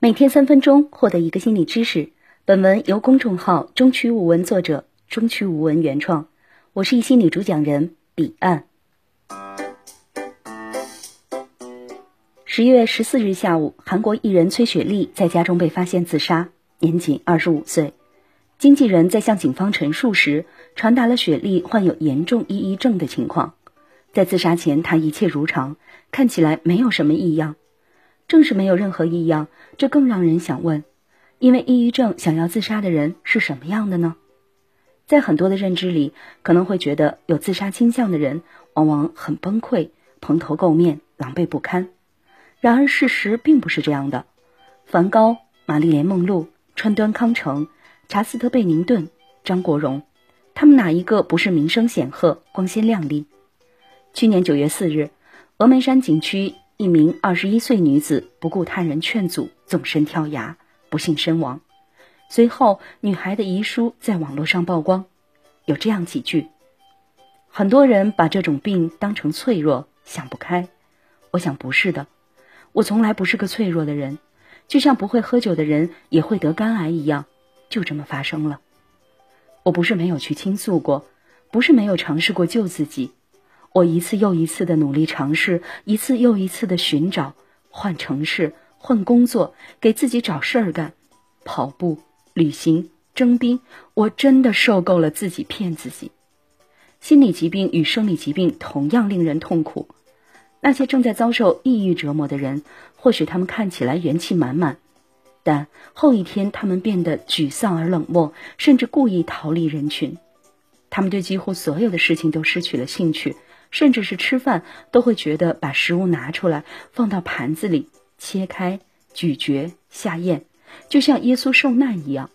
每天三分钟，获得一个心理知识。本文由公众号“中区无文”作者中区无文原创。我是一心理主讲人彼岸。十月十四日下午，韩国艺人崔雪莉在家中被发现自杀，年仅二十五岁。经纪人在向警方陈述时，传达了雪莉患有严重抑郁症的情况。在自杀前，她一切如常，看起来没有什么异样。正是没有任何异样，这更让人想问：因为抑郁症想要自杀的人是什么样的呢？在很多的认知里，可能会觉得有自杀倾向的人往往很崩溃、蓬头垢面、狼狈不堪。然而事实并不是这样的。梵高、玛丽莲·梦露、川端康成、查斯特·贝宁顿、张国荣，他们哪一个不是名声显赫、光鲜亮丽？去年九月四日，峨眉山景区。一名二十一岁女子不顾他人劝阻，纵身跳崖，不幸身亡。随后，女孩的遗书在网络上曝光，有这样几句：很多人把这种病当成脆弱，想不开。我想不是的，我从来不是个脆弱的人，就像不会喝酒的人也会得肝癌一样，就这么发生了。我不是没有去倾诉过，不是没有尝试过救自己。我一次又一次的努力尝试，一次又一次的寻找，换城市，换工作，给自己找事儿干，跑步、旅行、征兵，我真的受够了自己骗自己。心理疾病与生理疾病同样令人痛苦。那些正在遭受抑郁折磨的人，或许他们看起来元气满满，但后一天他们变得沮丧而冷漠，甚至故意逃离人群。他们对几乎所有的事情都失去了兴趣。甚至是吃饭都会觉得把食物拿出来放到盘子里切开咀嚼下咽，就像耶稣受难一样。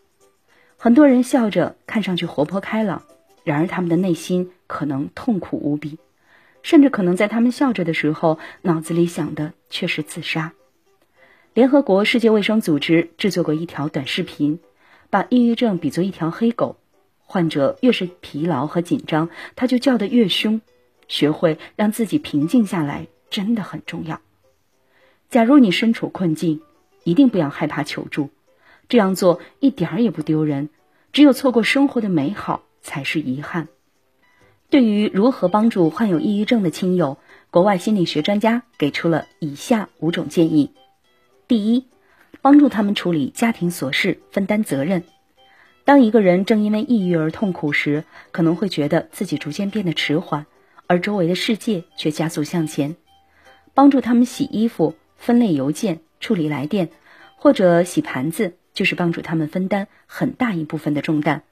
很多人笑着看上去活泼开朗，然而他们的内心可能痛苦无比，甚至可能在他们笑着的时候，脑子里想的却是自杀。联合国世界卫生组织制作过一条短视频，把抑郁症比作一条黑狗，患者越是疲劳和紧张，它就叫得越凶。学会让自己平静下来真的很重要。假如你身处困境，一定不要害怕求助，这样做一点儿也不丢人。只有错过生活的美好才是遗憾。对于如何帮助患有抑郁症的亲友，国外心理学专家给出了以下五种建议：第一，帮助他们处理家庭琐事，分担责任。当一个人正因为抑郁而痛苦时，可能会觉得自己逐渐变得迟缓。而周围的世界却加速向前，帮助他们洗衣服、分类邮件、处理来电，或者洗盘子，就是帮助他们分担很大一部分的重担。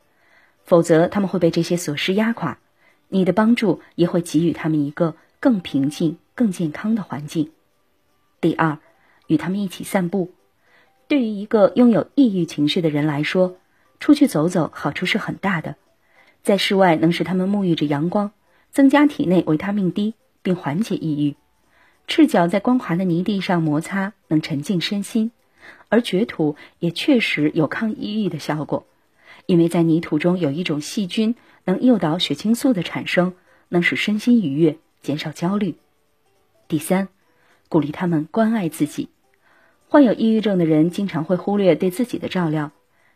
否则，他们会被这些琐事压垮。你的帮助也会给予他们一个更平静、更健康的环境。第二，与他们一起散步。对于一个拥有抑郁情绪的人来说，出去走走好处是很大的，在室外能使他们沐浴着阳光。增加体内维他命 D，并缓解抑郁。赤脚在光滑的泥地上摩擦，能沉静身心。而掘土也确实有抗抑郁的效果，因为在泥土中有一种细菌，能诱导血清素的产生，能使身心愉悦，减少焦虑。第三，鼓励他们关爱自己。患有抑郁症的人经常会忽略对自己的照料，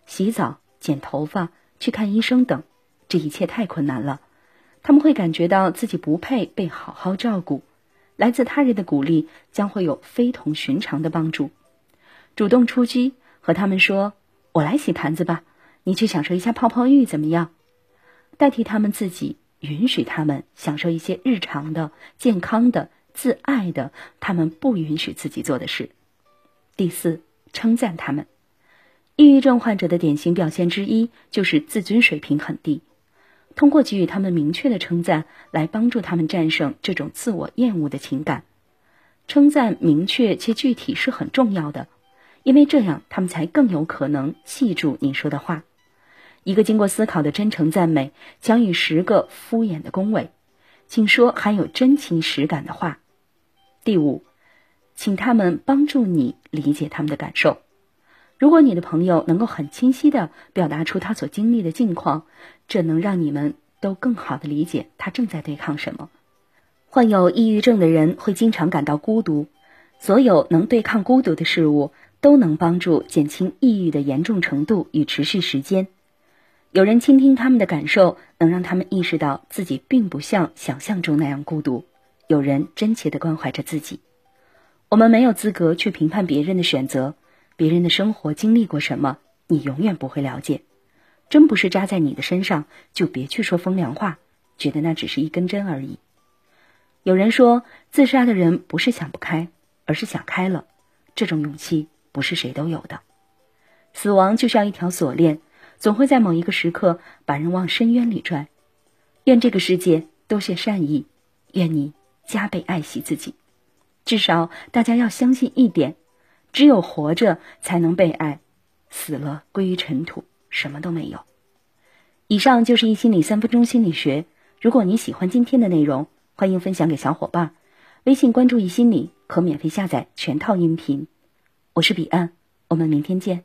洗澡、剪头发、去看医生等，这一切太困难了。他们会感觉到自己不配被好好照顾，来自他人的鼓励将会有非同寻常的帮助。主动出击，和他们说：“我来洗盘子吧，你去享受一下泡泡浴怎么样？”代替他们自己，允许他们享受一些日常的、健康的、自爱的，他们不允许自己做的事。第四，称赞他们。抑郁症患者的典型表现之一就是自尊水平很低。通过给予他们明确的称赞，来帮助他们战胜这种自我厌恶的情感。称赞明确且具体是很重要的，因为这样他们才更有可能记住你说的话。一个经过思考的真诚赞美，将与十个敷衍的恭维。请说含有真情实感的话。第五，请他们帮助你理解他们的感受。如果你的朋友能够很清晰地表达出他所经历的境况，这能让你们都更好地理解他正在对抗什么。患有抑郁症的人会经常感到孤独，所有能对抗孤独的事物都能帮助减轻抑郁的严重程度与持续时间。有人倾听他们的感受，能让他们意识到自己并不像想象中那样孤独。有人真切地关怀着自己。我们没有资格去评判别人的选择，别人的生活经历过什么，你永远不会了解。针不是扎在你的身上，就别去说风凉话，觉得那只是一根针而已。有人说，自杀的人不是想不开，而是想开了。这种勇气不是谁都有的。死亡就像一条锁链，总会在某一个时刻把人往深渊里拽。愿这个世界多些善意，愿你加倍爱惜自己。至少大家要相信一点：只有活着才能被爱，死了归于尘土。什么都没有。以上就是一心理三分钟心理学。如果你喜欢今天的内容，欢迎分享给小伙伴。微信关注“一心理”，可免费下载全套音频。我是彼岸，我们明天见。